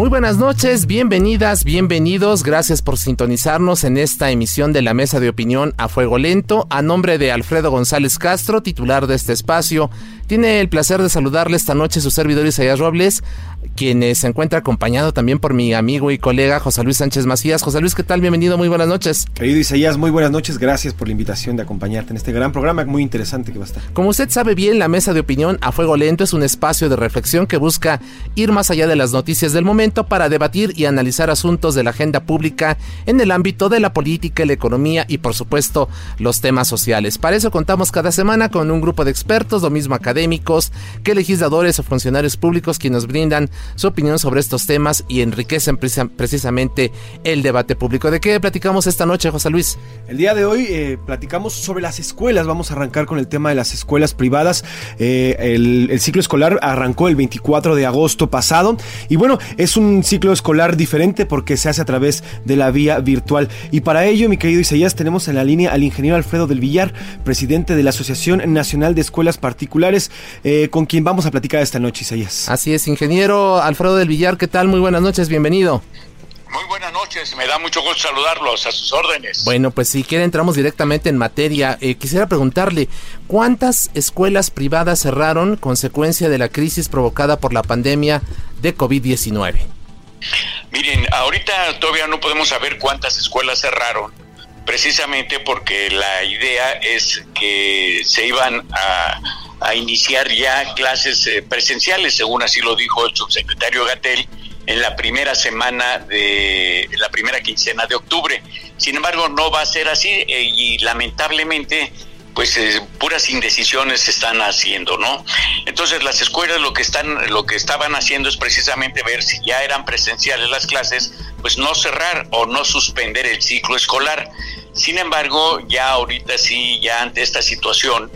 Muy buenas noches, bienvenidas, bienvenidos, gracias por sintonizarnos en esta emisión de la Mesa de Opinión a Fuego Lento. A nombre de Alfredo González Castro, titular de este espacio, tiene el placer de saludarle esta noche su servidor Isaías Robles, quien se encuentra acompañado también por mi amigo y colega José Luis Sánchez Macías. José Luis, ¿qué tal? Bienvenido, muy buenas noches. Querido Isaías, muy buenas noches, gracias por la invitación de acompañarte en este gran programa muy interesante que va a estar. Como usted sabe bien, la Mesa de Opinión a Fuego Lento es un espacio de reflexión que busca ir más allá de las noticias del momento para debatir y analizar asuntos de la agenda pública en el ámbito de la política, la economía y por supuesto los temas sociales. Para eso contamos cada semana con un grupo de expertos, lo mismo académicos que legisladores o funcionarios públicos quienes nos brindan su opinión sobre estos temas y enriquecen precisamente el debate público. ¿De qué platicamos esta noche, José Luis? El día de hoy eh, platicamos sobre las escuelas. Vamos a arrancar con el tema de las escuelas privadas. Eh, el, el ciclo escolar arrancó el 24 de agosto pasado y bueno, es un ciclo escolar diferente porque se hace a través de la vía virtual. Y para ello, mi querido Isaías, tenemos en la línea al ingeniero Alfredo del Villar, presidente de la Asociación Nacional de Escuelas Particulares, eh, con quien vamos a platicar esta noche, Isaías. Así es, ingeniero Alfredo del Villar, ¿qué tal? Muy buenas noches, bienvenido. Muy buenas noches, me da mucho gusto saludarlos a sus órdenes. Bueno, pues si quiere entramos directamente en materia. Eh, quisiera preguntarle, ¿cuántas escuelas privadas cerraron consecuencia de la crisis provocada por la pandemia de COVID-19? Miren, ahorita todavía no podemos saber cuántas escuelas cerraron, precisamente porque la idea es que se iban a, a iniciar ya clases eh, presenciales, según así lo dijo el subsecretario Gatel, en la primera semana de la primera quincena de octubre. Sin embargo, no va a ser así eh, y lamentablemente pues eh, puras indecisiones se están haciendo, ¿no? Entonces las escuelas lo que están, lo que estaban haciendo es precisamente ver si ya eran presenciales las clases, pues no cerrar o no suspender el ciclo escolar. Sin embargo, ya ahorita sí, ya ante esta situación,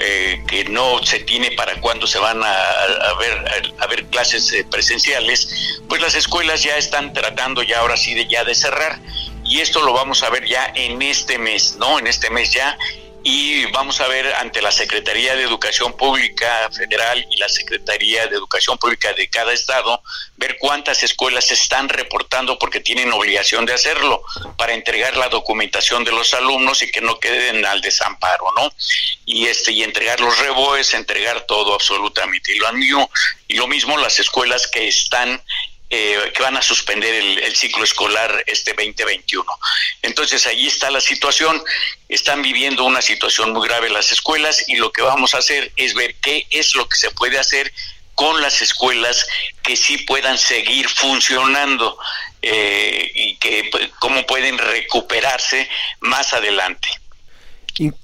eh, que no se tiene para cuándo se van a, a ver clases eh, presenciales, pues las escuelas ya están tratando ya ahora sí de ya de cerrar y esto lo vamos a ver ya en este mes, ¿no? En este mes ya y vamos a ver ante la Secretaría de Educación Pública Federal y la Secretaría de Educación Pública de cada estado, ver cuántas escuelas están reportando porque tienen obligación de hacerlo para entregar la documentación de los alumnos y que no queden al desamparo, ¿no? Y este y entregar los reboes, entregar todo absolutamente. Y lo y lo mismo las escuelas que están eh, que van a suspender el, el, ciclo escolar este 2021. Entonces ahí está la situación, están viviendo una situación muy grave las escuelas y lo que vamos a hacer es ver qué es lo que se puede hacer con las escuelas que sí puedan seguir funcionando eh, y que cómo pueden recuperarse más adelante.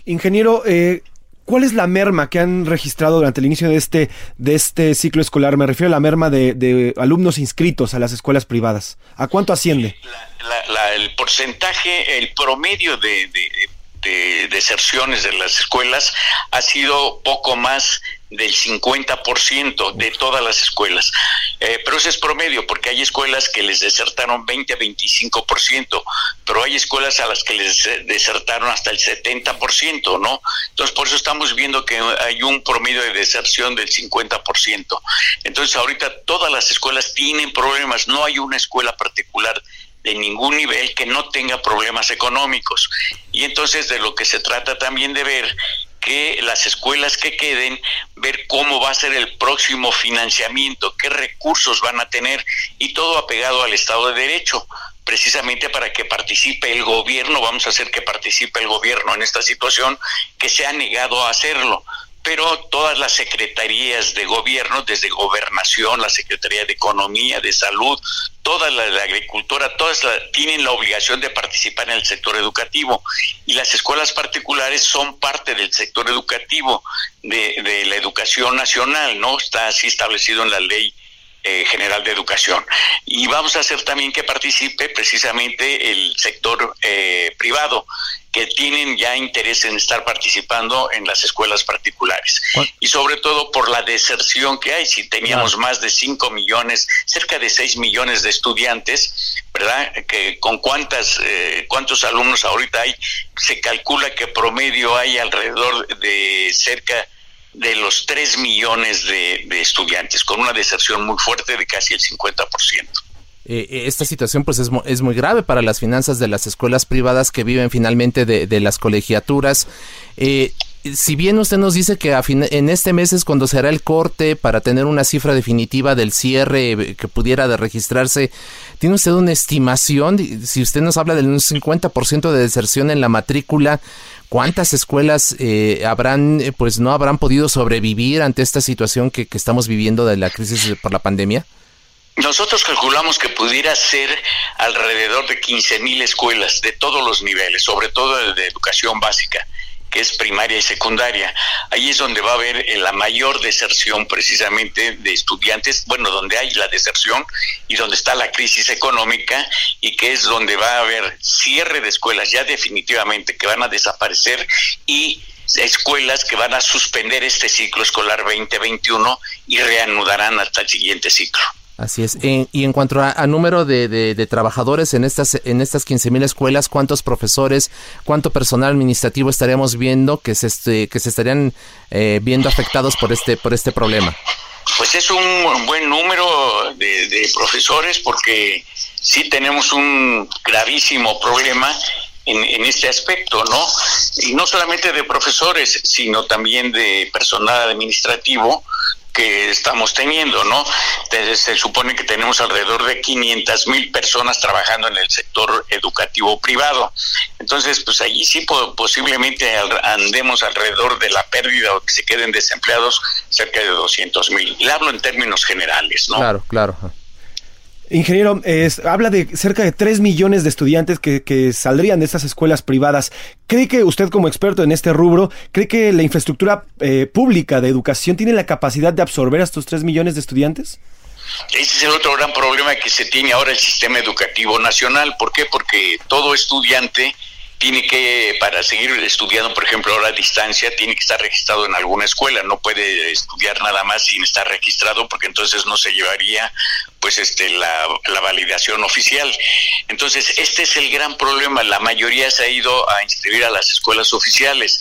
Ingeniero, eh, ¿Cuál es la merma que han registrado durante el inicio de este, de este ciclo escolar? Me refiero a la merma de, de alumnos inscritos a las escuelas privadas. ¿A cuánto asciende? La, la, la, el porcentaje, el promedio de, de deserciones de las escuelas ha sido poco más del 50% de todas las escuelas. Eh, pero ese es promedio, porque hay escuelas que les desertaron 20-25%, pero hay escuelas a las que les desertaron hasta el 70%, ¿no? Entonces, por eso estamos viendo que hay un promedio de deserción del 50%. Entonces, ahorita todas las escuelas tienen problemas, no hay una escuela particular de ningún nivel que no tenga problemas económicos. Y entonces de lo que se trata también de ver que las escuelas que queden, ver cómo va a ser el próximo financiamiento, qué recursos van a tener y todo apegado al Estado de Derecho. Precisamente para que participe el gobierno, vamos a hacer que participe el gobierno en esta situación, que se ha negado a hacerlo pero todas las secretarías de gobierno, desde gobernación, la Secretaría de Economía, de Salud, toda la, la agricultura, todas tienen la obligación de participar en el sector educativo y las escuelas particulares son parte del sector educativo de, de la educación nacional, ¿no? Está así establecido en la ley eh, general de Educación. Y vamos a hacer también que participe precisamente el sector eh, privado, que tienen ya interés en estar participando en las escuelas particulares. Y sobre todo por la deserción que hay. Si teníamos más de 5 millones, cerca de 6 millones de estudiantes, ¿verdad? Que con cuántas, eh, cuántos alumnos ahorita hay, se calcula que promedio hay alrededor de cerca de los 3 millones de, estudiantes, con una deserción muy fuerte de casi el 50%. Eh, eh, esta situación pues es, es, muy grave para las finanzas de las escuelas privadas que viven finalmente de, las colegiaturas. Eh, si bien usted nos dice que en este mes es cuando será el corte para tener una cifra definitiva del cierre que pudiera de registrarse, ¿tiene usted una estimación? Si usted nos habla del un 50% de deserción en la matrícula, ¿Cuántas escuelas eh, habrán, eh, pues no habrán podido sobrevivir ante esta situación que, estamos viviendo de la crisis por la pandemia? Nosotros calculamos que pudiera ser alrededor de 15 mil escuelas de todos los niveles, sobre todo de educación básica que es primaria y secundaria. Ahí es donde va a haber eh, la mayor deserción precisamente de estudiantes, bueno, donde hay la deserción y donde está la crisis económica y que es donde va a haber cierre de escuelas ya definitivamente que van a desaparecer y escuelas que van a suspender este ciclo escolar 2021 y reanudarán hasta el siguiente ciclo. Así es. y en cuanto a, número de, trabajadores en estas en estas 15.000 escuelas, ¿cuántos profesores, cuánto personal administrativo estaríamos viendo que se este, que se estarían eh, viendo afectados por este por este problema? Pues es un buen número de, de profesores porque sí tenemos un gravísimo problema en, en, este aspecto, ¿no? Y no solamente de profesores, sino también de personal administrativo que estamos teniendo, ¿no? Se supone que tenemos alrededor de 500 mil personas trabajando en el sector educativo privado. Entonces, pues allí sí posiblemente andemos alrededor de la pérdida o que se queden desempleados cerca de 200 mil. Y hablo en términos generales, ¿no? Claro, claro. Ingeniero, habla de cerca de 3 millones de estudiantes que, saldrían de estas escuelas privadas. ¿Cree que usted como experto en este rubro, cree que la infraestructura eh, pública de educación tiene la capacidad de absorber a estos 3 millones de estudiantes? Ese es el otro gran problema que se tiene ahora el sistema educativo nacional. ¿Por qué? Porque todo estudiante tiene que, para seguir estudiando, por ejemplo, ahora a distancia, tiene que estar registrado en alguna escuela, no puede estudiar nada más sin estar registrado, porque entonces no se llevaría pues este la, la validación oficial. Entonces, este es el gran problema, la mayoría se ha ido a inscribir a las escuelas oficiales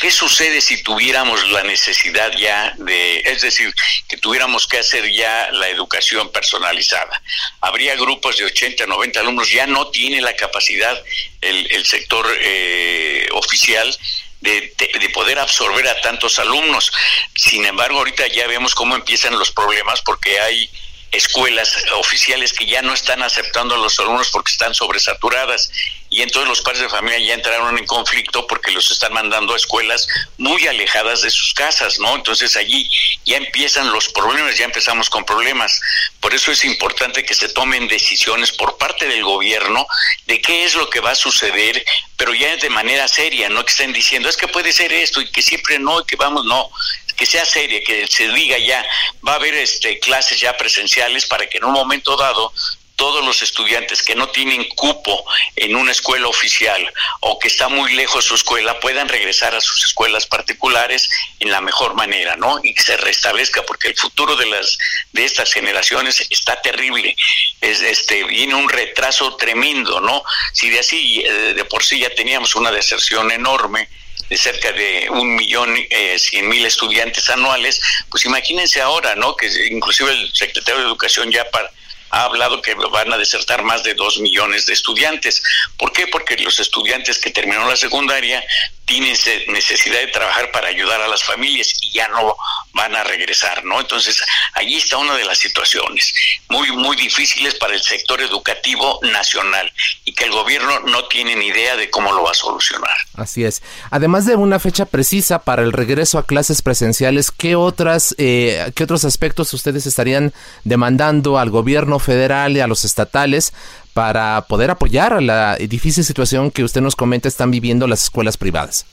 ¿Qué sucede si tuviéramos la necesidad ya de, es decir, que tuviéramos que hacer ya la educación personalizada? Habría grupos de 80, 90 alumnos, ya no tiene la capacidad el, sector eh, oficial de, de, poder absorber a tantos alumnos. Sin embargo, ahorita ya vemos cómo empiezan los problemas porque hay escuelas oficiales que ya no están aceptando a los alumnos porque están sobresaturadas y entonces los padres de familia ya entraron en conflicto porque los están mandando a escuelas muy alejadas de sus casas, ¿no? Entonces allí ya empiezan los problemas, ya empezamos con problemas. Por eso es importante que se tomen decisiones por parte del gobierno de qué es lo que va a suceder, pero ya de manera seria, no que estén diciendo es que puede ser esto y que siempre no y que vamos, no, que sea seria, que se diga ya, va a haber este, clases ya presenciales para que en un momento dado todos los estudiantes que no tienen cupo en una escuela oficial o que está muy lejos su escuela puedan regresar a sus escuelas particulares en la mejor manera, ¿no? Y que se restablezca porque el futuro de las de estas generaciones está terrible. Es este viene un retraso tremendo, ¿no? Si de así eh, de por sí ya teníamos una deserción enorme, de cerca de un millón eh, cien mil estudiantes anuales, pues imagínense ahora, ¿no? Que inclusive el secretario de Educación ya ha hablado que van a desertar más de dos millones de estudiantes. ¿Por qué? Porque los estudiantes que terminaron la secundaria tienen necesidad de trabajar para ayudar a las familias y ya no van a regresar, ¿no? Entonces, allí está una de las situaciones muy, muy difíciles para el sector educativo nacional y que el gobierno no tiene ni idea de cómo lo va a solucionar. Así es. Además de una fecha precisa para el regreso a clases presenciales, ¿qué, otras, eh, ¿qué otros aspectos ustedes estarían demandando al gobierno federal y a los estatales para poder apoyar la difícil situación que usted nos comenta están viviendo las escuelas privadas?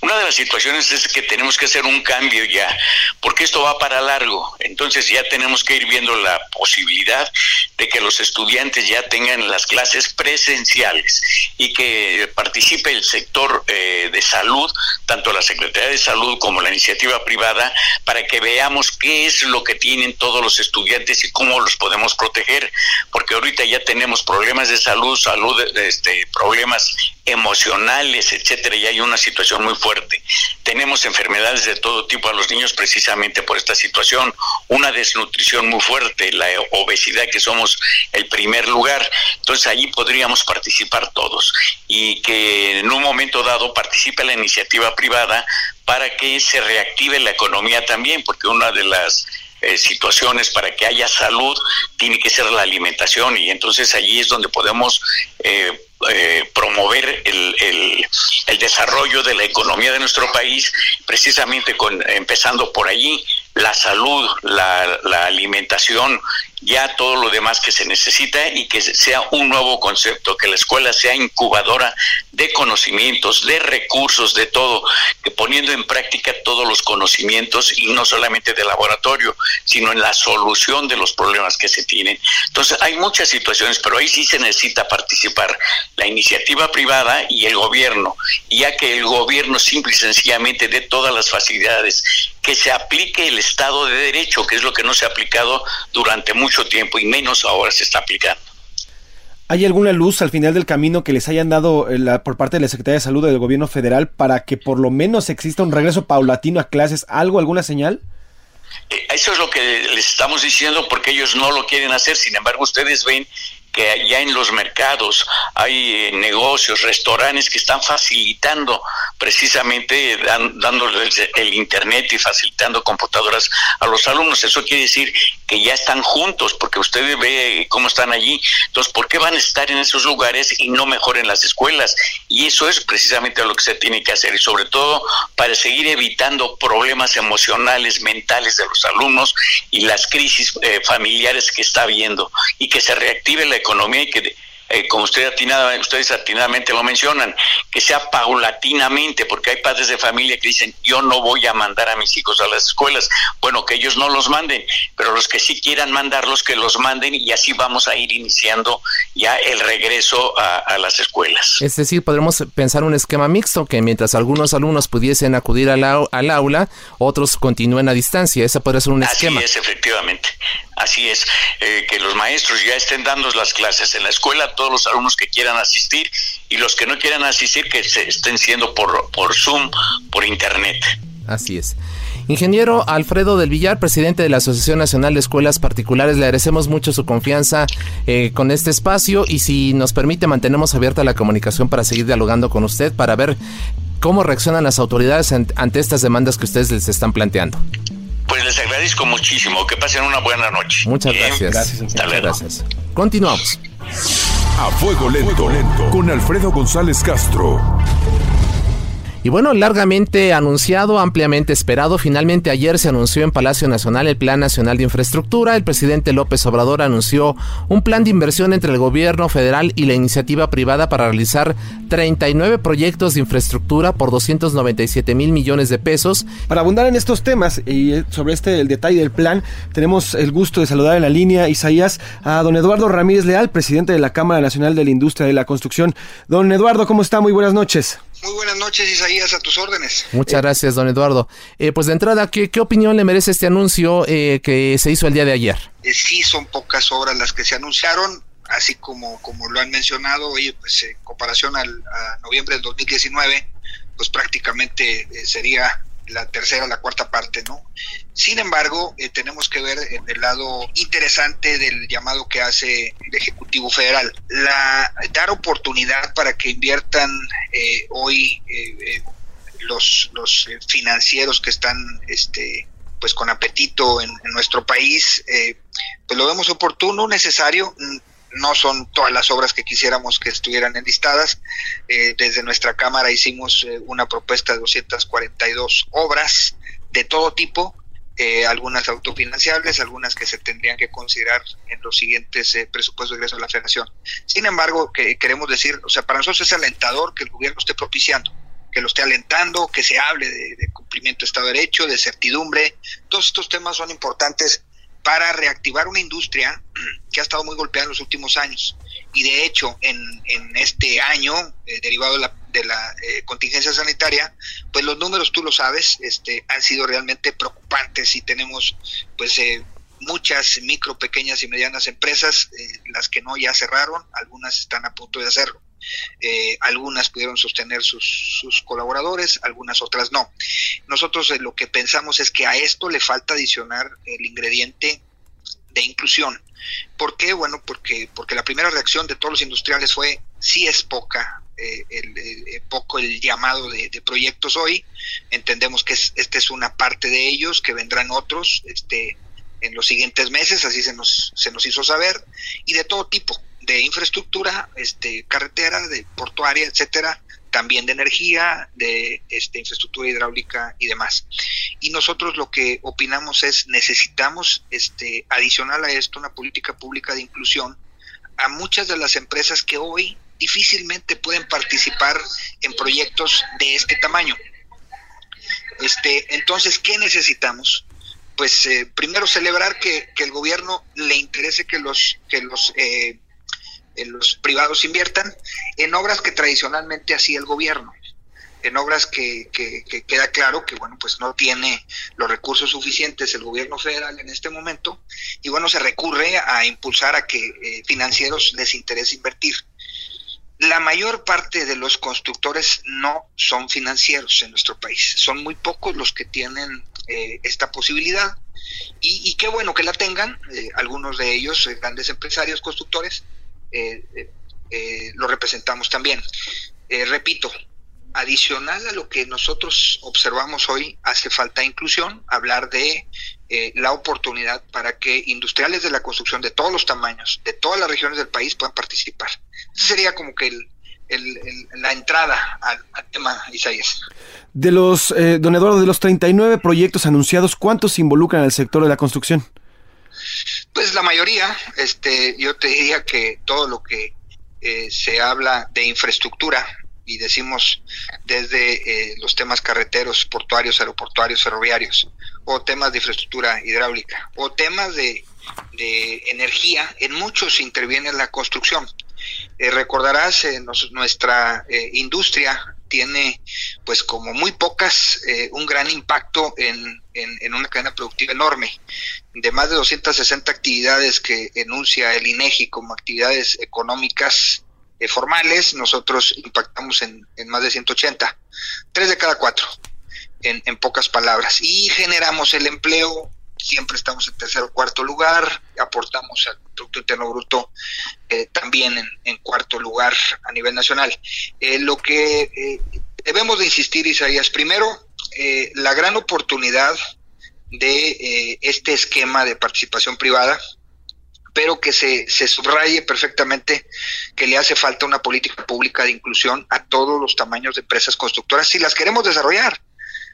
Una de las situaciones es que tenemos que hacer un cambio ya, porque esto va para largo. Entonces ya tenemos que ir viendo la posibilidad de que los estudiantes ya tengan las clases presenciales y que participe el sector eh, de salud, tanto la Secretaría de Salud como la iniciativa privada, para que veamos qué es lo que tienen todos los estudiantes y cómo los podemos proteger, porque ahorita ya tenemos problemas de salud, salud, este, problemas emocionales, etcétera, y hay una situación muy fuerte. Tenemos enfermedades de todo tipo a los niños precisamente por esta situación, una desnutrición muy fuerte, la obesidad que somos el primer lugar. Entonces allí podríamos participar todos y que en un momento dado participe la iniciativa privada para que se reactive la economía también, porque una de las eh, situaciones para que haya salud tiene que ser la alimentación y entonces allí es donde podemos eh, eh, promover el, el, desarrollo de la economía de nuestro país, precisamente con, empezando por allí, la salud, la, la alimentación, ya todo lo demás que se necesita y que sea un nuevo concepto, que la escuela sea incubadora de conocimientos, de recursos, de todo, que poniendo en práctica todos los conocimientos y no solamente de laboratorio, sino en la solución de los problemas que se tienen. Entonces, hay muchas situaciones, pero ahí sí se necesita participar la iniciativa privada y el gobierno, ya que el gobierno simple y sencillamente dé todas las facilidades, que se aplique el Estado de Derecho, que es lo que no se ha aplicado durante mucho tiempo y menos ahora se está aplicando. ¿Hay alguna luz al final del camino que les hayan dado eh, la, por parte de la Secretaría de Salud del gobierno federal para que por lo menos exista un regreso paulatino a clases? ¿Algo, alguna señal? Eh, eso es lo que les estamos diciendo porque ellos no lo quieren hacer. Sin embargo, ustedes ven que ya en los mercados hay eh, negocios, restaurantes que están facilitando precisamente dándoles el internet y facilitando computadoras a los alumnos. Eso quiere decir que ya están juntos, porque usted ve cómo están allí. Entonces, ¿por qué van a estar en esos lugares y no mejor en las escuelas? Y eso es precisamente lo que se tiene que hacer, y sobre todo para seguir evitando problemas emocionales, mentales de los alumnos y las crisis eh, familiares que está habiendo, y que se reactive la economía y que eh, como usted atinada, ustedes atinadamente lo mencionan, que sea paulatinamente, porque hay padres de familia que dicen, yo no voy a mandar a mis hijos a las escuelas. Bueno, que ellos no los manden, pero los que sí quieran mandarlos, que los manden y así vamos a ir iniciando ya el regreso a, las escuelas. Es decir, podremos pensar un esquema mixto, que mientras algunos alumnos pudiesen acudir al, al aula, otros continúen a distancia. Ese podría ser un esquema. Así es, efectivamente. Así es, eh, que los maestros ya estén dando las clases en la escuela, todos los alumnos que quieran asistir y los que no quieran asistir que se estén siendo por, por Zoom, por Internet. Así es. Ingeniero Alfredo del Villar, presidente de la Asociación Nacional de Escuelas Particulares, le agradecemos mucho su confianza eh, con este espacio y si nos permite mantenemos abierta la comunicación para seguir dialogando con usted para ver cómo reaccionan las autoridades ante estas demandas que ustedes les están planteando. Pues les agradezco muchísimo. Que pasen una buena noche. Muchas gracias. Gracias. gracias. Continuamos. A fuego lento, lento con Alfredo González Castro. Y bueno, largamente anunciado, ampliamente esperado, finalmente ayer se anunció en Palacio Nacional el Plan Nacional de Infraestructura. El presidente López Obrador anunció un plan de inversión entre el gobierno federal y la iniciativa privada para realizar 39 proyectos de infraestructura por 297 mil millones de pesos. Para abundar en estos temas y eh, sobre este el detalle del plan, tenemos el gusto de saludar en la línea, Isaías, a don Eduardo Ramírez Leal, presidente de la Cámara Nacional de la Industria de la Construcción. Don Eduardo, ¿cómo está? Muy buenas noches. Muy buenas noches, Isaías, a tus órdenes. Muchas gracias, don Eduardo. Eh, pues de entrada, ¿qué, ¿qué, opinión le merece este anuncio eh, que se hizo el día de ayer? Eh, sí, son pocas obras las que se anunciaron, así como, como lo han mencionado, oye, pues en comparación al, a noviembre del 2019, pues prácticamente sería la tercera, la cuarta parte, ¿no? Sin embargo, eh, tenemos que ver el lado interesante del llamado que hace el Ejecutivo Federal. La, dar oportunidad para que inviertan eh, hoy eh, los, los financieros que están este, pues con apetito en, nuestro país, pues lo vemos oportuno, necesario no son todas las obras que quisiéramos que estuvieran enlistadas. Eh, desde nuestra Cámara hicimos eh, una propuesta de 242 obras de todo tipo, eh, algunas autofinanciables, algunas que se tendrían que considerar en los siguientes presupuestos de ingreso de la Federación. Sin embargo, que queremos decir, o sea, para nosotros es alentador que el gobierno esté propiciando, que lo esté alentando, que se hable de, de cumplimiento de Estado de Derecho, de certidumbre. Todos estos temas son importantes para reactivar una industria que ha estado muy golpeada en los últimos años. Y de hecho, en, en este año, eh, derivado de la, de la eh, contingencia sanitaria, pues los números, tú lo sabes, este, han sido realmente preocupantes y tenemos pues eh, muchas micro, pequeñas y medianas empresas, las que no ya cerraron, algunas están a punto de hacerlo. Algunas pudieron sostener sus, colaboradores, algunas otras no. Nosotros lo que pensamos es que a esto le falta adicionar el ingrediente de inclusión. ¿Por qué? Bueno, porque, porque la primera reacción de todos los industriales fue, sí es poca, eh, el, eh, poco el llamado de, proyectos hoy. Entendemos que es, esta es una parte de ellos, que vendrán otros este, en los siguientes meses, así se nos, se nos hizo saber, y de todo tipo, de infraestructura, este, carretera, de portuaria, etcétera, también de energía, de este, infraestructura hidráulica y demás. Y nosotros lo que opinamos es necesitamos este, adicional a esto una política pública de inclusión a muchas de las empresas que hoy difícilmente pueden participar en proyectos de este tamaño. Este, entonces, ¿qué necesitamos? Pues eh, primero celebrar que, que, el gobierno le interese que los, que los eh, los privados inviertan en obras que tradicionalmente hacía el gobierno, en obras que, que, queda claro que bueno pues no tiene los recursos suficientes el gobierno federal en este momento y bueno se recurre a impulsar a que eh, financieros les interese invertir. La mayor parte de los constructores no son financieros en nuestro país, son muy pocos los que tienen eh, esta posibilidad y, qué bueno que la tengan, eh, algunos de ellos grandes empresarios constructores, eh, eh, eh, lo representamos también. repito, adicional a lo que nosotros observamos hoy, hace falta inclusión, hablar de la oportunidad para que industriales de la construcción de todos los tamaños, de todas las regiones del país puedan participar. Esa sería como que la entrada al, tema, Isaías. De los, don Eduardo, de los 39 proyectos anunciados, ¿cuántos involucran al sector de la construcción? Pues la mayoría, este, yo te diría que todo lo que eh, se habla de infraestructura y decimos desde eh, los temas carreteros, portuarios, aeroportuarios, ferroviarios, o temas de infraestructura hidráulica, o temas de, de energía, en muchos interviene la construcción. Eh, recordarás, nuestra industria tiene, pues como muy pocas, un gran impacto en, en, una cadena productiva enorme. De más de 260 actividades que enuncia el INEGI como actividades económicas eh, formales, nosotros impactamos en, más de 180. Tres de cada cuatro, en, en pocas palabras. Y generamos el empleo siempre estamos en tercer o cuarto lugar, aportamos al Producto Interno Bruto eh, también en, cuarto lugar a nivel nacional. Eh, lo que debemos de insistir, Isaías, primero, eh, la gran oportunidad de eh, este esquema de participación privada, pero que se, se subraye perfectamente que le hace falta una política pública de inclusión a todos los tamaños de empresas constructoras si las queremos desarrollar.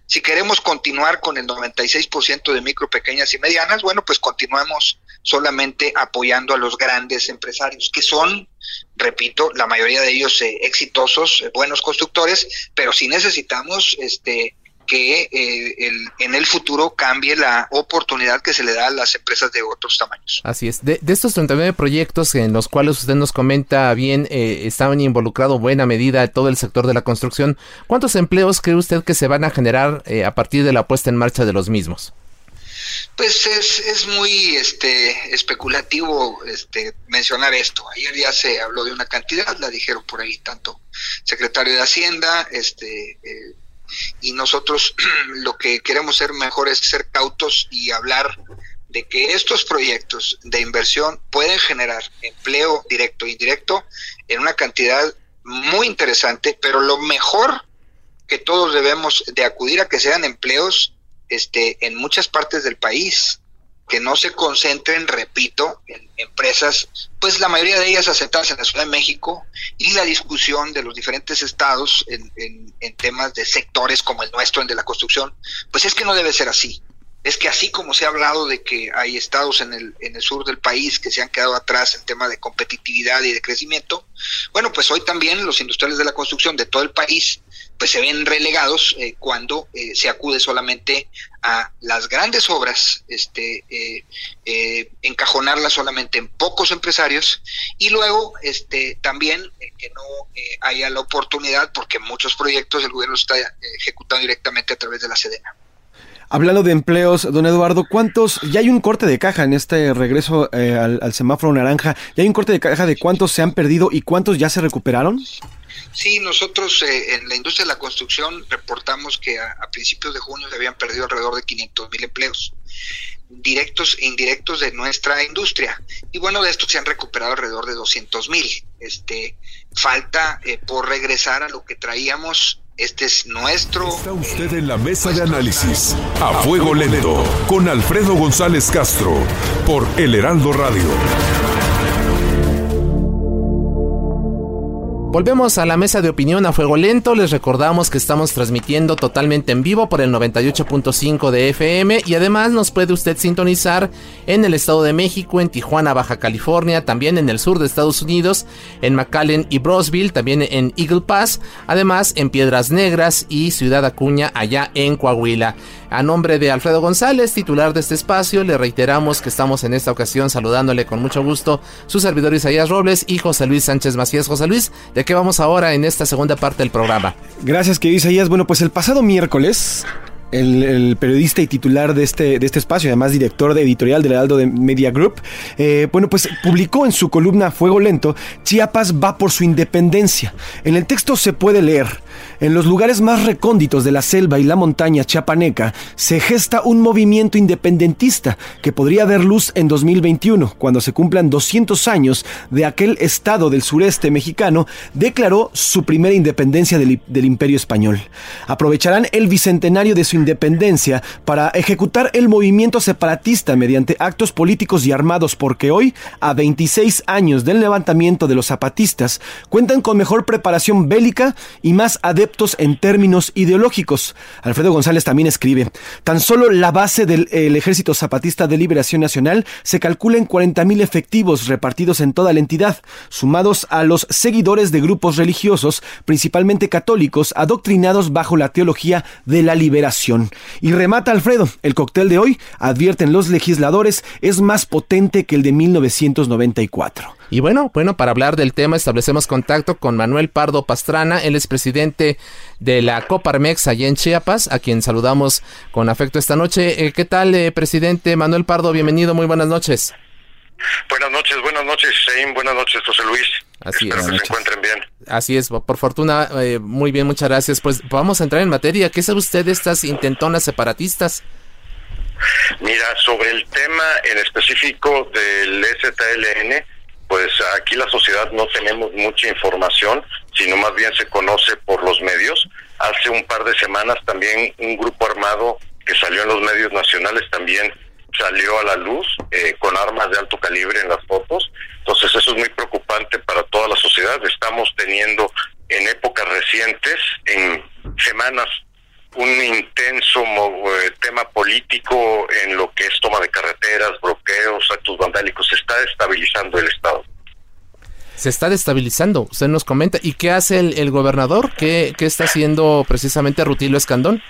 Si queremos continuar con el 96% de micro, pequeñas y medianas, bueno, pues continuemos solamente apoyando a los grandes empresarios, que son, repito, la mayoría de ellos eh, exitosos, buenos constructores, pero si necesitamos este que eh, en el futuro cambie la oportunidad que se le da a las empresas de otros tamaños. Así es. De, estos 39 proyectos en los cuales usted nos comenta bien, eh, estaban involucrado buena medida todo el sector de la construcción. ¿Cuántos empleos cree usted que se van a generar eh, a partir de la puesta en marcha de los mismos? Pues es, es muy este, especulativo este, mencionar esto. Ayer ya se habló de una cantidad, la dijeron por ahí tanto secretario de Hacienda, este, y nosotros lo que queremos ser mejor es ser cautos y hablar de que estos proyectos de inversión pueden generar empleo directo e indirecto en una cantidad muy interesante, pero lo mejor que todos debemos de acudir a que sean empleos este, en muchas partes del país, que no se concentren, repito, en empresas, pues la mayoría de ellas aceptadas en la Ciudad de México, y la discusión de los diferentes estados en, en temas de sectores como el nuestro, el de la construcción, pues es que no debe ser así. Es que así como se ha hablado de que hay estados en el, en el sur del país que se han quedado atrás en tema de competitividad y de crecimiento, bueno, pues hoy también los industriales de la construcción de todo el país pues se ven relegados eh, cuando eh, se acude solamente a las grandes obras, este, eh, encajonarlas solamente en pocos empresarios y luego este, también que no haya la oportunidad porque muchos proyectos el gobierno está ejecutando directamente a través de la Sedena. Hablando de empleos, don Eduardo, ¿cuántos? Ya hay un corte de caja en este regreso eh, al, semáforo naranja. ¿Ya hay un corte de caja de cuántos se han perdido y cuántos ya se recuperaron? Sí, nosotros eh, en la industria de la construcción reportamos que a, principios de junio se habían perdido alrededor de 500 mil empleos directos e indirectos de nuestra industria. Y bueno, de estos se han recuperado alrededor de 200 mil. Este, falta eh, por regresar a lo que traíamos este es nuestro. Está usted en la mesa de análisis. A fuego lento. Con Alfredo González Castro. Por El Heraldo Radio. Volvemos a la mesa de opinión a fuego lento. Les recordamos que estamos transmitiendo totalmente en vivo por el 98.5 de FM y además nos puede usted sintonizar en el Estado de México, en Tijuana, Baja California, también en el sur de Estados Unidos, en McAllen y Brosville, también en Eagle Pass, además en Piedras Negras y Ciudad Acuña, allá en Coahuila. A nombre de Alfredo González, titular de este espacio, le reiteramos que estamos en esta ocasión saludándole con mucho gusto su servidor Isaías Robles y José Luis Sánchez Macías. José Luis, ¿de qué vamos ahora en esta segunda parte del programa? Gracias, que Isaías. Bueno, pues el pasado miércoles el, periodista y titular de este, de este espacio, además director de editorial del Heraldo de Media Group, eh, bueno, pues publicó en su columna Fuego Lento, Chiapas va por su independencia. En el texto se puede leer, en los lugares más recónditos de la selva y la montaña chiapaneca se gesta un movimiento independentista que podría ver luz en 2021, cuando se cumplan 200 años de aquel estado del sureste mexicano, declaró su primera independencia del, del imperio español. Aprovecharán el bicentenario de su independencia para ejecutar el movimiento separatista mediante actos políticos y armados porque hoy, a 26 años del levantamiento de los zapatistas, cuentan con mejor preparación bélica y más adeptos en términos ideológicos. Alfredo González también escribe, tan solo la base del Ejército Zapatista de Liberación Nacional se calcula en 40.000 efectivos repartidos en toda la entidad, sumados a los seguidores de grupos religiosos, principalmente católicos, adoctrinados bajo la teología de la liberación. Y remata Alfredo, el cóctel de hoy, advierten los legisladores, es más potente que el de 1994. Y bueno, bueno, para hablar del tema establecemos contacto con Manuel Pardo Pastrana, él es presidente de la Coparmex allá en Chiapas, a quien saludamos con afecto esta noche. Eh, ¿Qué tal, eh, presidente Manuel Pardo? Bienvenido, muy buenas noches. Buenas noches, buenas noches, Sein, buenas noches, José Luis. Así Espero que se encuentren bien. Así es, por fortuna, eh, muy bien, muchas gracias. Pues vamos a entrar en materia. ¿Qué sabe usted de estas intentonas separatistas? Mira, sobre el tema en específico del STLN, pues aquí la sociedad no tenemos mucha información, sino más bien se conoce por los medios. Hace un par de semanas también un grupo armado que salió en los medios nacionales también salió a la luz eh, con armas de alto calibre en las fotos. Entonces eso es muy preocupante para toda la sociedad. Estamos teniendo en épocas recientes, en semanas un intenso eh, tema político en lo que es toma de carreteras, bloqueos, actos vandálicos. Se está estabilizando el Estado. Se está destabilizando, usted nos comenta. ¿Y qué hace el, gobernador? ¿Qué, ¿Qué, está haciendo precisamente Rutilio Escandón?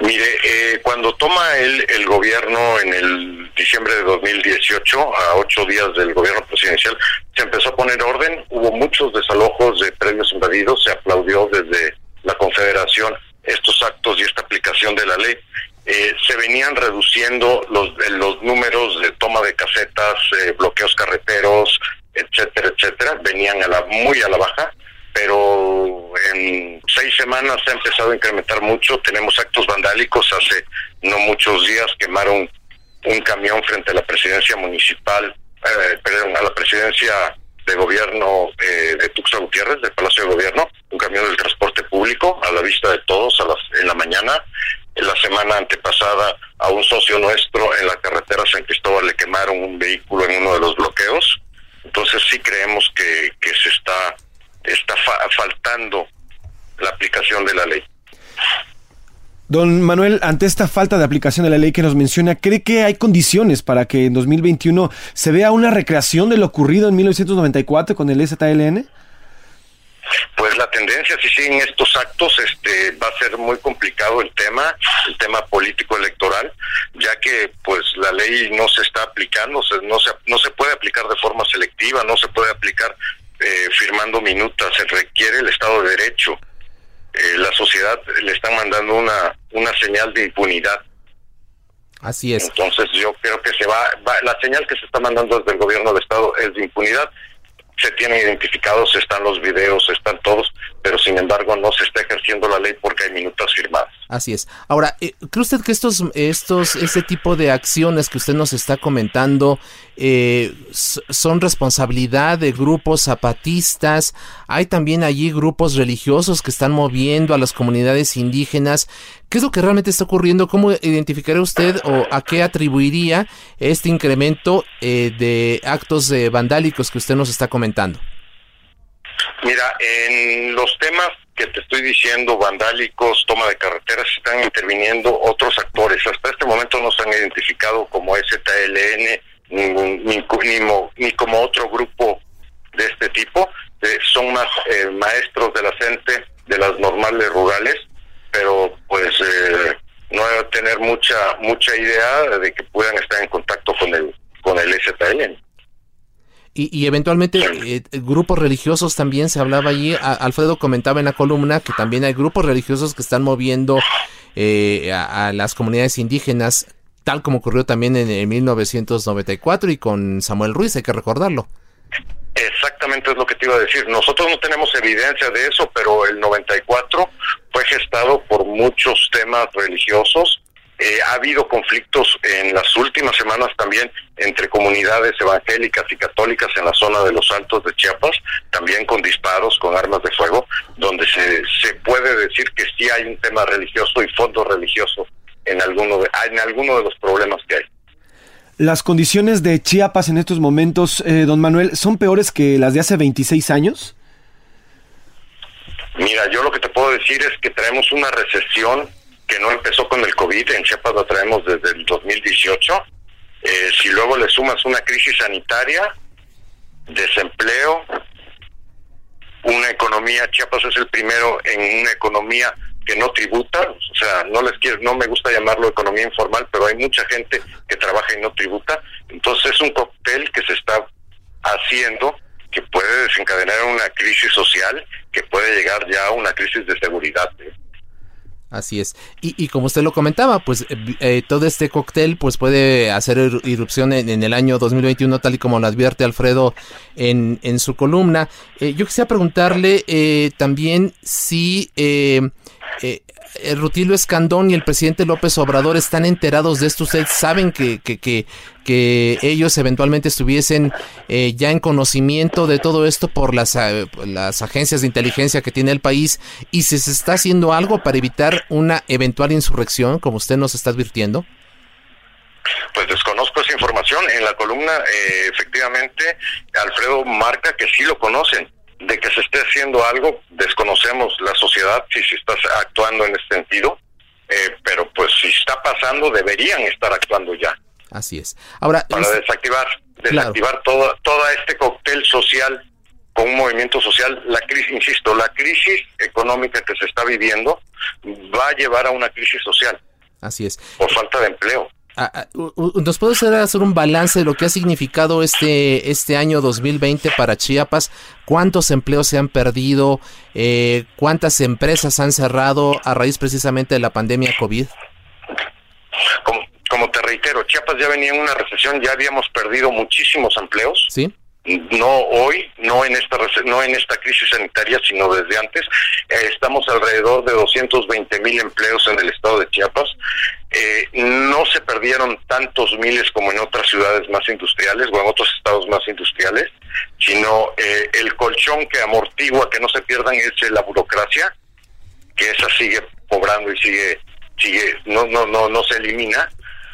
Mire, eh, cuando toma el, el gobierno en el diciembre de 2018, a ocho días del gobierno presidencial, se empezó a poner orden. Hubo muchos desalojos de premios invadidos, se aplaudió desde la Confederación estos actos y esta aplicación de la ley. Eh, se venían reduciendo los, los números de toma de casetas, eh, bloqueos carreteros, etcétera, etcétera, venían a la, muy a la baja, pero en seis semanas se ha empezado a incrementar mucho. Tenemos actos vandálicos. Hace no muchos días quemaron un camión frente a la presidencia municipal, eh, perdón, a la presidencia de gobierno eh, de Tuxtla Gutiérrez, del Palacio de Gobierno, un camión del transporte público a la vista de todos a las, en la mañana. En la semana antepasada a un socio nuestro en la carretera San Cristóbal le quemaron un vehículo en uno de los bloqueos. Entonces sí creemos que, que se está, está faltando la aplicación de la ley. Don Manuel, ante esta falta de aplicación de la ley que nos menciona, ¿cree que hay condiciones para que en 2021 se vea una recreación de lo ocurrido en 1994 con el ZLN? Pues la tendencia, si siguen estos actos, este, va a ser muy complicado el tema, el tema político electoral, ya que pues la ley no se está aplicando, no se, no se puede aplicar de forma selectiva, no se puede aplicar eh, firmando minutas, se requiere el Estado de Derecho eh, la sociedad le está mandando una, una señal de impunidad. Así es. Entonces yo creo que se va, la señal que se está mandando desde el gobierno de Estado es de impunidad. Se tienen identificados, están los videos, están todos, pero sin embargo no se está ejerciendo la ley porque hay minutos firmadas. Así es. Ahora, eh, ¿cree usted que estos, estos, este tipo de acciones que usted nos está comentando eh, son responsabilidad de grupos zapatistas? Hay también allí grupos religiosos que están moviendo a las comunidades indígenas. ¿Qué es lo que realmente está ocurriendo? ¿Cómo identificaría usted o a qué atribuiría este incremento eh, de actos vandálicos que usted nos está comentando? Mira, en los temas que te estoy diciendo, vandálicos, toma de carreteras, están interviniendo otros actores. Hasta este momento no se han identificado como STLN ni, ni, como otro grupo de este tipo. Eh, son más eh, maestros de la gente de las normales rurales, pero pues eh, no a tener mucha mucha idea de que puedan estar en contacto con el con el STLN. Y, eventualmente eh, grupos religiosos también se hablaba allí. Alfredo comentaba en la columna que también hay grupos religiosos que están moviendo eh, a, las comunidades indígenas, tal como ocurrió también en, 1994 y con Samuel Ruiz, hay que recordarlo. Exactamente es lo que te iba a decir. Nosotros no tenemos evidencia de eso, pero el 94 fue gestado por muchos temas religiosos eh, ha habido conflictos en las últimas semanas también entre comunidades evangélicas y católicas en la zona de los Altos de Chiapas, también con disparos, con armas de fuego, donde se, se puede decir que sí hay un tema religioso y fondo religioso en alguno de, en alguno de los problemas que hay. ¿Las condiciones de Chiapas en estos momentos, eh, don Manuel, son peores que las de hace 26 años? Mira, yo lo que te puedo decir es que traemos una recesión que no empezó con el COVID, en Chiapas lo traemos desde el 2018. Eh, si luego le sumas una crisis sanitaria, desempleo, una economía, Chiapas es el primero en una economía que no tributa, o sea, no les quiero, no me gusta llamarlo economía informal, pero hay mucha gente que trabaja y no tributa, entonces es un cóctel que se está haciendo que puede desencadenar una crisis social, que puede llegar ya a una crisis de seguridad. ¿eh? Así es. Y, y, como usted lo comentaba, pues eh, eh, todo este cóctel pues puede hacer irrupción en, el año 2021 tal y como lo advierte Alfredo en, en su columna. Eh, yo quisiera preguntarle también si el Rutilio Escandón y el presidente López Obrador están enterados de esto. Ustedes saben que, que, que, que ellos eventualmente estuviesen eh, ya en conocimiento de todo esto por las, eh, las agencias de inteligencia que tiene el país y si se está haciendo algo para evitar una eventual insurrección, como usted nos está advirtiendo. Pues desconozco esa información. En la columna, eh, efectivamente, Alfredo marca que sí lo conocen de que se esté haciendo algo, desconocemos la sociedad si se está actuando en este sentido, eh, pero pues si está pasando deberían estar actuando ya. Así es. Ahora para desactivar, desactivar todo, todo este cóctel social con un movimiento social, la crisis, insisto, la crisis económica que se está viviendo va a llevar a una crisis social. Así es. Por falta de empleo. ¿Nos puede hacer un balance de lo que ha significado este, este año 2020 para Chiapas? ¿Cuántos empleos se han perdido? Eh, ¿Cuántas empresas han cerrado a raíz precisamente de la pandemia COVID? Como, como te reitero, Chiapas ya venía en una recesión, ya habíamos perdido muchísimos empleos. Sí. No hoy, no en esta no en esta crisis sanitaria, sino desde antes. Eh, estamos alrededor de 220 mil empleos en el estado de Chiapas. Eh, no se perdieron tantos miles como en otras ciudades más industriales o en otros estados más industriales, sino eh, el colchón que amortigua que no se pierdan es la burocracia, que esa sigue cobrando y sigue sigue no no no no se elimina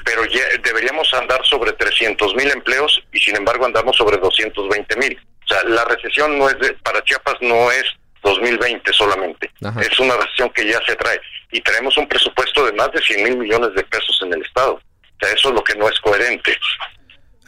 pero ya deberíamos andar sobre 300 mil empleos y sin embargo andamos sobre 220 mil. O sea, la recesión no es de, para Chiapas no es 2020 solamente, es una recesión que ya se trae y traemos un presupuesto de más de 100 mil millones de pesos en el Estado. O sea, eso es lo que no es coherente.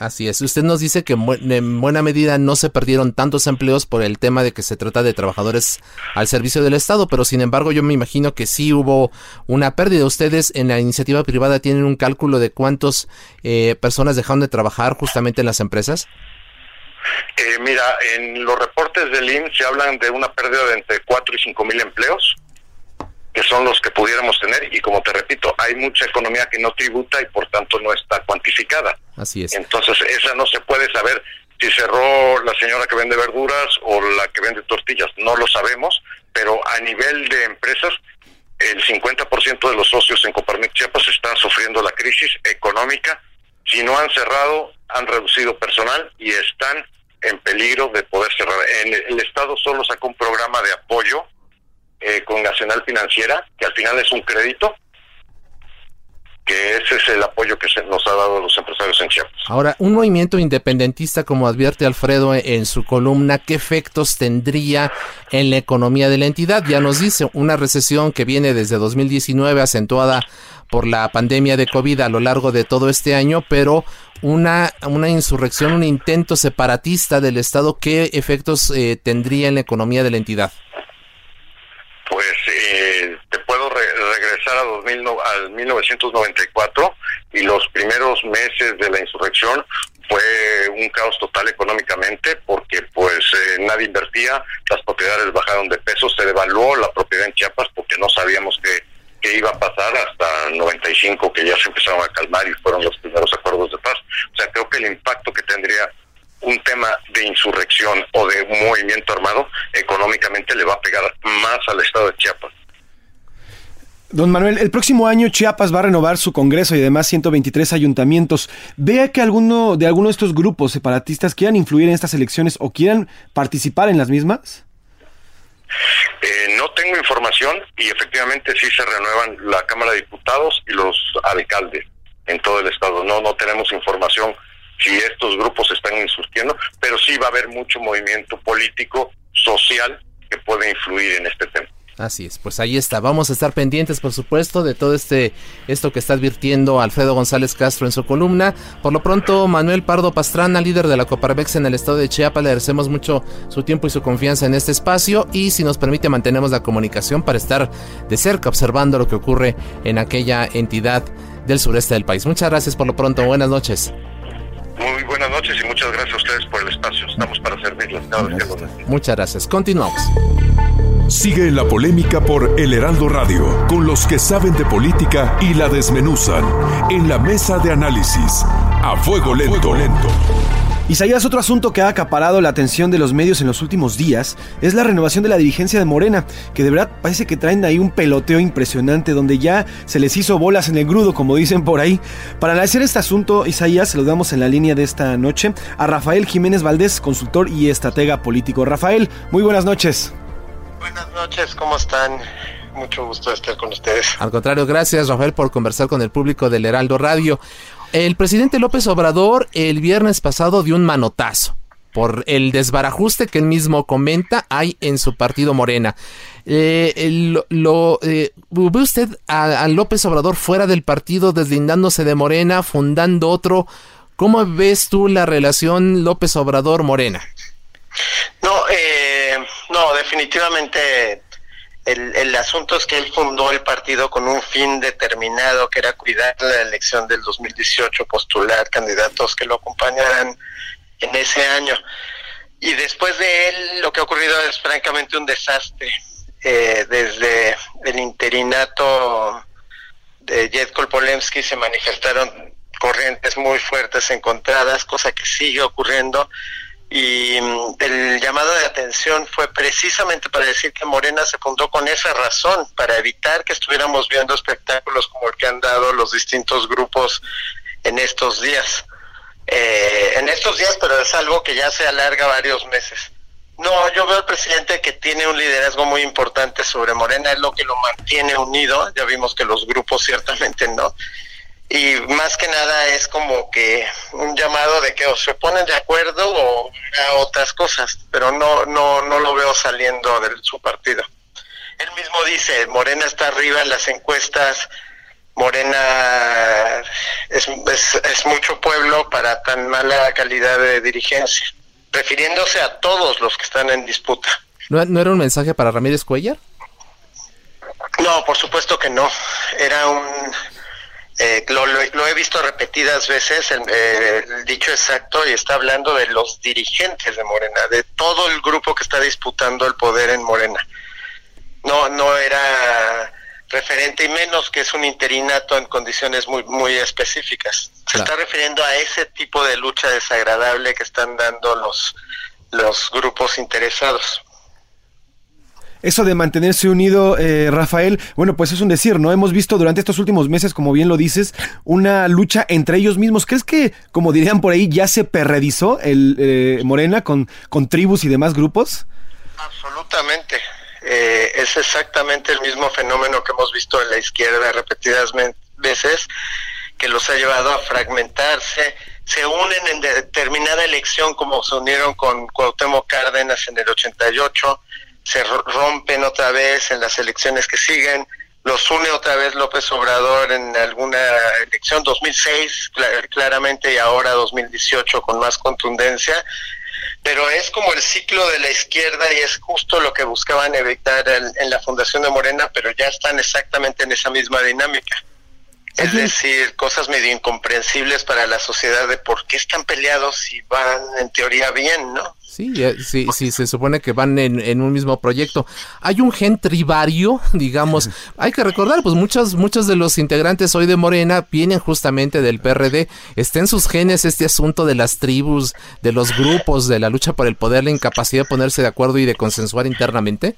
Así es. Usted nos dice que en buena medida no se perdieron tantos empleos por el tema de que se trata de trabajadores al servicio del Estado, pero sin embargo yo me imagino que sí hubo una pérdida. Ustedes en la iniciativa privada tienen un cálculo de cuántas eh, personas dejaron de trabajar justamente en las empresas. Eh, mira, en los reportes del IMSS se hablan de una pérdida de entre 4 y 5 mil empleos que son los que pudiéramos tener y como te repito, hay mucha economía que no tributa y por tanto no está cuantificada. Así es. Entonces esa no se puede saber si cerró la señora que vende verduras o la que vende tortillas, no lo sabemos, pero a nivel de empresas el 50% de los socios en Coparmex Chiapas están sufriendo la crisis económica. Si no han cerrado, han reducido personal y están en peligro de poder cerrar. En el Estado solo sacó un programa de apoyo eh, con Nacional Financiera, que al final es un crédito, que ese es el apoyo que se nos ha dado los empresarios en Chiapas. Ahora, un movimiento independentista, como advierte Alfredo en su columna, ¿qué efectos tendría en la economía de la entidad? Ya nos dice, una recesión que viene desde 2019 acentuada por la pandemia de COVID a lo largo de todo este año, pero una, una insurrección, un intento separatista del Estado, ¿qué efectos eh, tendría en la economía de la entidad? Pues eh, te puedo regresar a 2000, al 1994 y los primeros meses de la insurrección fue un caos total económicamente porque pues eh, nadie invertía, las propiedades bajaron de peso, se devaluó la propiedad en Chiapas porque no sabíamos qué, qué iba a pasar hasta 95 que ya se empezaron a calmar y fueron los primeros acuerdos de paz. O sea, creo que el impacto que tendría un tema de insurrección o de un movimiento armado, económicamente le va a pegar más al estado de Chiapas. Don Manuel, el próximo año Chiapas va a renovar su Congreso y además 123 ayuntamientos. ¿Vea que alguno de alguno de estos grupos separatistas quieran influir en estas elecciones o quieran participar en las mismas? Eh, no tengo información y efectivamente sí se renuevan la Cámara de Diputados y los alcaldes en todo el estado. No, no tenemos información si estos grupos están insurgiendo, pero sí va a haber mucho movimiento político, social, que puede influir en este tema. Así es, pues ahí está. Vamos a estar pendientes, por supuesto, de todo este esto que está advirtiendo Alfredo González Castro en su columna. Por lo pronto, Manuel Pardo Pastrana, líder de la Coparmex en el estado de Chiapas, le agradecemos mucho su tiempo y su confianza en este espacio y si nos permite mantenemos la comunicación para estar de cerca observando lo que ocurre en aquella entidad del sureste del país. Muchas gracias por lo pronto. Buenas noches. Muy buenas noches y muchas gracias a ustedes por el espacio. Estamos para servirles. Muchas gracias. Continuamos. Sigue en la polémica por El Heraldo Radio, con los que saben de política y la desmenuzan, en la mesa de análisis, a fuego lento. lento. Isaías, otro asunto que ha acaparado la atención de los medios en los últimos días es la renovación de la dirigencia de Morena, que de verdad parece que traen ahí un peloteo impresionante donde ya se les hizo bolas en el grudo, como dicen por ahí. Para analizar este asunto, Isaías, saludamos en la línea de esta noche a Rafael Jiménez Valdés, consultor y estratega político. Rafael, muy buenas noches. Buenas noches, ¿cómo están? Mucho gusto estar con ustedes. Al contrario, gracias Rafael por conversar con el público del Heraldo Radio. El presidente López Obrador el viernes pasado dio un manotazo por el desbarajuste que él mismo comenta hay en su partido Morena. Eh, eh, ¿Ve usted a, López Obrador fuera del partido, deslindándose de Morena, fundando otro? ¿Cómo ves tú la relación López Obrador-Morena? No, eh, no, definitivamente el, asunto es que él fundó el partido con un fin determinado, que era cuidar la elección del 2018, postular candidatos que lo acompañaran en ese año. Y después de él, lo que ha ocurrido es francamente un desastre. Eh, desde el interinato de Jedkol Polemski se manifestaron corrientes muy fuertes encontradas, cosa que sigue ocurriendo y mm, el llamado de atención fue precisamente para decir que Morena se fundó con esa razón, para evitar que estuviéramos viendo espectáculos como el que han dado los distintos grupos en estos días. Eh, en estos días, pero es algo que ya se alarga varios meses. No, yo veo al presidente que tiene un liderazgo muy importante sobre Morena, es lo que lo mantiene unido, ya vimos que los grupos ciertamente no, y más que nada es como que un llamado de que o se ponen de acuerdo o a otras cosas, pero no no no lo veo saliendo de su partido. Él mismo dice, Morena está arriba en las encuestas, Morena es, es, mucho pueblo para tan mala calidad de dirigencia, refiriéndose a todos los que están en disputa. ¿No, ¿No era un mensaje para Ramírez Cuellar? No, por supuesto que no. Era un eh, lo, he visto repetidas veces, eh, el, dicho exacto, y está hablando de los dirigentes de Morena, de todo el grupo que está disputando el poder en Morena. No, no era referente y menos que es un interinato en condiciones muy, muy específicas. Se está refiriendo a ese tipo de lucha desagradable que están dando los, los grupos interesados. Eso de mantenerse unido, eh, Rafael, bueno, pues es un decir, ¿no? Hemos visto durante estos últimos meses, como bien lo dices, una lucha entre ellos mismos. ¿Crees que, como dirían por ahí, ya se perredizó el eh, Morena con, con tribus y demás grupos? Absolutamente. Eh, es exactamente el mismo fenómeno que hemos visto en la izquierda repetidas veces, que los ha llevado a fragmentarse, se unen en determinada elección como se unieron con Cuauhtémoc Cárdenas en el 88, se rompen otra vez en las elecciones que siguen, los une otra vez López Obrador en alguna elección 2006 claramente y ahora 2018 con más contundencia, pero es como el ciclo de la izquierda y es justo lo que buscaban evitar en, la Fundación de Morena, pero ya están exactamente en esa misma dinámica. Es decir, cosas medio incomprensibles para la sociedad de por qué están peleados y van en teoría bien, ¿no? Sí, sí, sí, se supone que van en, un mismo proyecto. Hay un gen tribario, digamos. Hay que recordar, pues muchos, muchos de los integrantes hoy de Morena vienen justamente del PRD. Está en sus genes este asunto de las tribus, de los grupos, de la lucha por el poder, la incapacidad de ponerse de acuerdo y de consensuar internamente.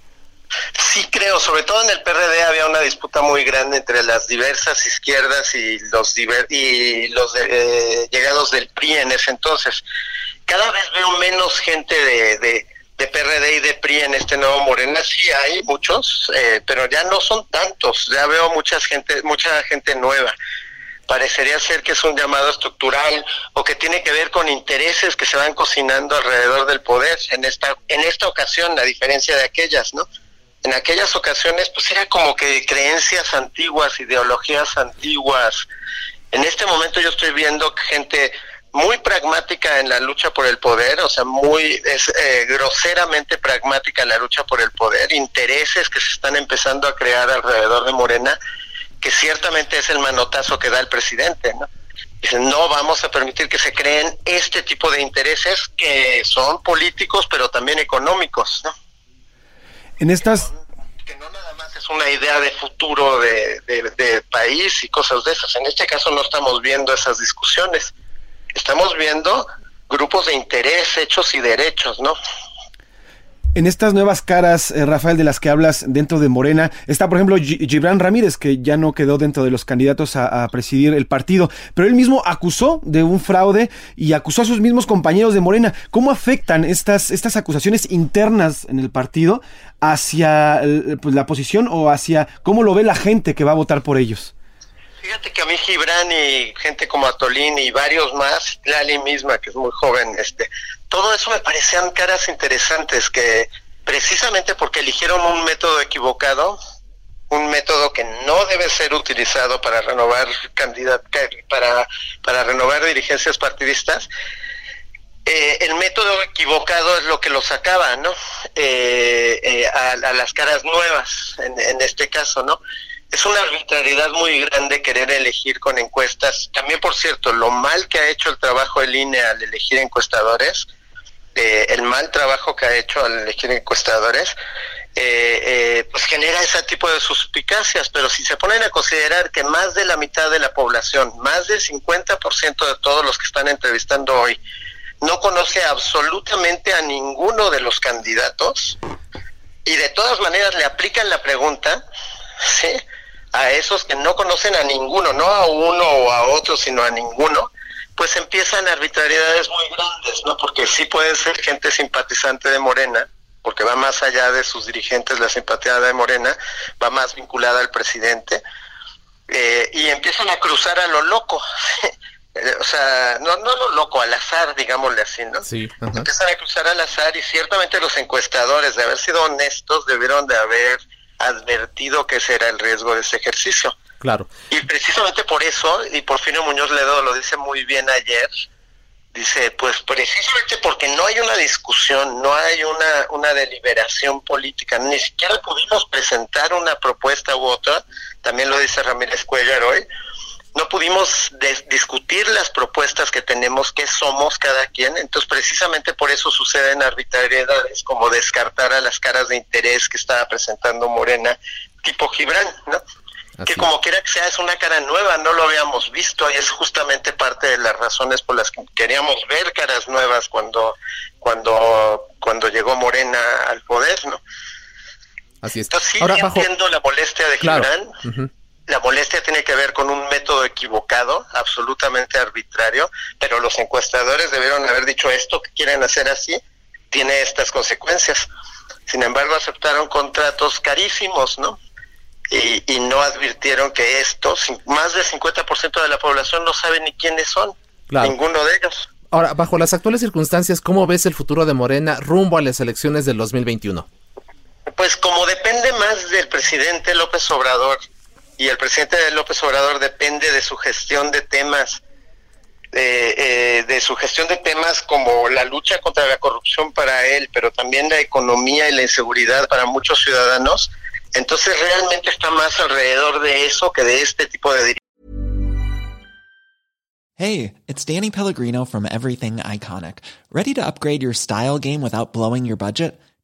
Sí creo, sobre todo en el PRD había una disputa muy grande entre las diversas izquierdas y los y los eh, llegados del PRI en ese entonces cada vez veo menos gente de, de, PRD y de PRI en este nuevo Morena. Sí hay muchos, eh, pero ya no son tantos. Ya veo mucha gente, mucha gente nueva. Parecería ser que es un llamado estructural o que tiene que ver con intereses que se van cocinando alrededor del poder. En esta, en esta ocasión, a diferencia de aquellas, ¿no? En aquellas ocasiones, pues era como que creencias antiguas, ideologías antiguas. En este momento yo estoy viendo gente muy pragmática en la lucha por el poder, o sea, muy es, eh, groseramente pragmática en la lucha por el poder, intereses que se están empezando a crear alrededor de Morena, que ciertamente es el manotazo que da el presidente, ¿no? Dicen, no vamos a permitir que se creen este tipo de intereses que son políticos, pero también económicos, ¿no? En estas... Que no nada más es una idea de futuro de, de país y cosas de esas. En este caso no estamos viendo esas discusiones estamos viendo grupos de interés, hechos y derechos, ¿no? En estas nuevas caras, eh, Rafael, de las que hablas dentro de Morena, está, por ejemplo, Gibran Ramírez, que ya no quedó dentro de los candidatos a, presidir el partido, pero él mismo acusó de un fraude y acusó a sus mismos compañeros de Morena. ¿Cómo afectan estas, estas acusaciones internas en el partido hacia pues, la posición o hacia cómo lo ve la gente que va a votar por ellos? Fíjate que a mí Gibran y gente como Atolín y varios más, Lali misma, que es muy joven, este, todo eso me parecían caras interesantes que precisamente porque eligieron un método equivocado, un método que no debe ser utilizado para renovar candidat para, para renovar dirigencias partidistas, eh, el método equivocado es lo que lo sacaba, ¿no? Eh, eh, a, las caras nuevas, en, en este caso, ¿no? Es una arbitrariedad muy grande querer elegir con encuestas. También, por cierto, lo mal que ha hecho el trabajo del INE al elegir encuestadores, eh, el mal trabajo que ha hecho al elegir encuestadores, eh, eh, pues genera ese tipo de suspicacias. Pero si se ponen a considerar que más de la mitad de la población, más del 50% de todos los que están entrevistando hoy, no conoce absolutamente a ninguno de los candidatos y de todas maneras le aplican la pregunta, ¿sí? A esos que no conocen a ninguno, no a uno o a otro, sino a ninguno, pues empiezan arbitrariedades muy grandes, ¿no? Porque sí puede ser gente simpatizante de Morena, porque va más allá de sus dirigentes la simpatía de Morena, va más vinculada al presidente, eh, y empiezan a cruzar a lo loco. Eh, o sea, no, no lo loco, al azar, digámosle así, ¿no? Sí. Empiezan a cruzar al azar y ciertamente los encuestadores, de haber sido honestos, debieron de haber advertido que ese era el riesgo de ese ejercicio. Claro. Y precisamente por eso, y Porfirio Muñoz Ledo lo dice muy bien ayer, dice, pues precisamente porque no hay una discusión, no hay una, una deliberación política, ni siquiera pudimos presentar una propuesta u otra, también lo dice Ramírez Cuellar hoy, no pudimos discutir las propuestas que tenemos, qué somos cada quien, entonces precisamente por eso suceden arbitrariedades como descartar a las caras de interés que estaba presentando Morena, tipo Gibran, ¿no? que como quiera que sea es una cara nueva, no lo habíamos visto y es justamente parte de las razones por las que queríamos ver caras nuevas cuando cuando cuando llegó Morena al poder, ¿no? Así es. Entonces sí entiendo la molestia de Gibran la molestia tiene que ver con un método equivocado, absolutamente arbitrario, pero los encuestadores debieron haber dicho esto que quieren hacer así, tiene estas consecuencias. Sin embargo, aceptaron contratos carísimos, ¿no? Y, no advirtieron que esto, más del 50% de la población no sabe ni quiénes son, ninguno de ellos. Ahora, bajo las actuales circunstancias, ¿cómo ves el futuro de Morena rumbo a las elecciones del 2021? Pues como depende más del presidente López Obrador y el presidente López Obrador depende de su gestión de temas, eh, de su gestión de temas como la lucha contra la corrupción para él, pero también la economía y la inseguridad para muchos ciudadanos. Entonces realmente está más alrededor de eso que de este tipo de Hey, it's Danny Pellegrino from Everything Iconic. Ready to upgrade your style game without blowing your budget?